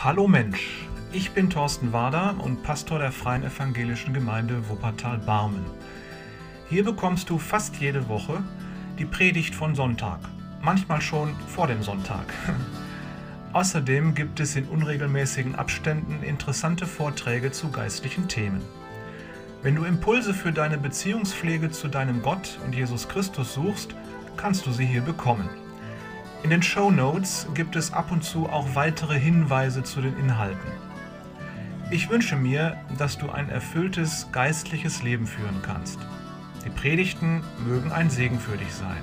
Hallo Mensch, ich bin Thorsten Wader und Pastor der Freien Evangelischen Gemeinde Wuppertal-Barmen. Hier bekommst du fast jede Woche die Predigt von Sonntag, manchmal schon vor dem Sonntag. Außerdem gibt es in unregelmäßigen Abständen interessante Vorträge zu geistlichen Themen. Wenn du Impulse für deine Beziehungspflege zu deinem Gott und Jesus Christus suchst, kannst du sie hier bekommen. In den Show Notes gibt es ab und zu auch weitere Hinweise zu den Inhalten. Ich wünsche mir, dass du ein erfülltes geistliches Leben führen kannst. Die Predigten mögen ein Segen für dich sein.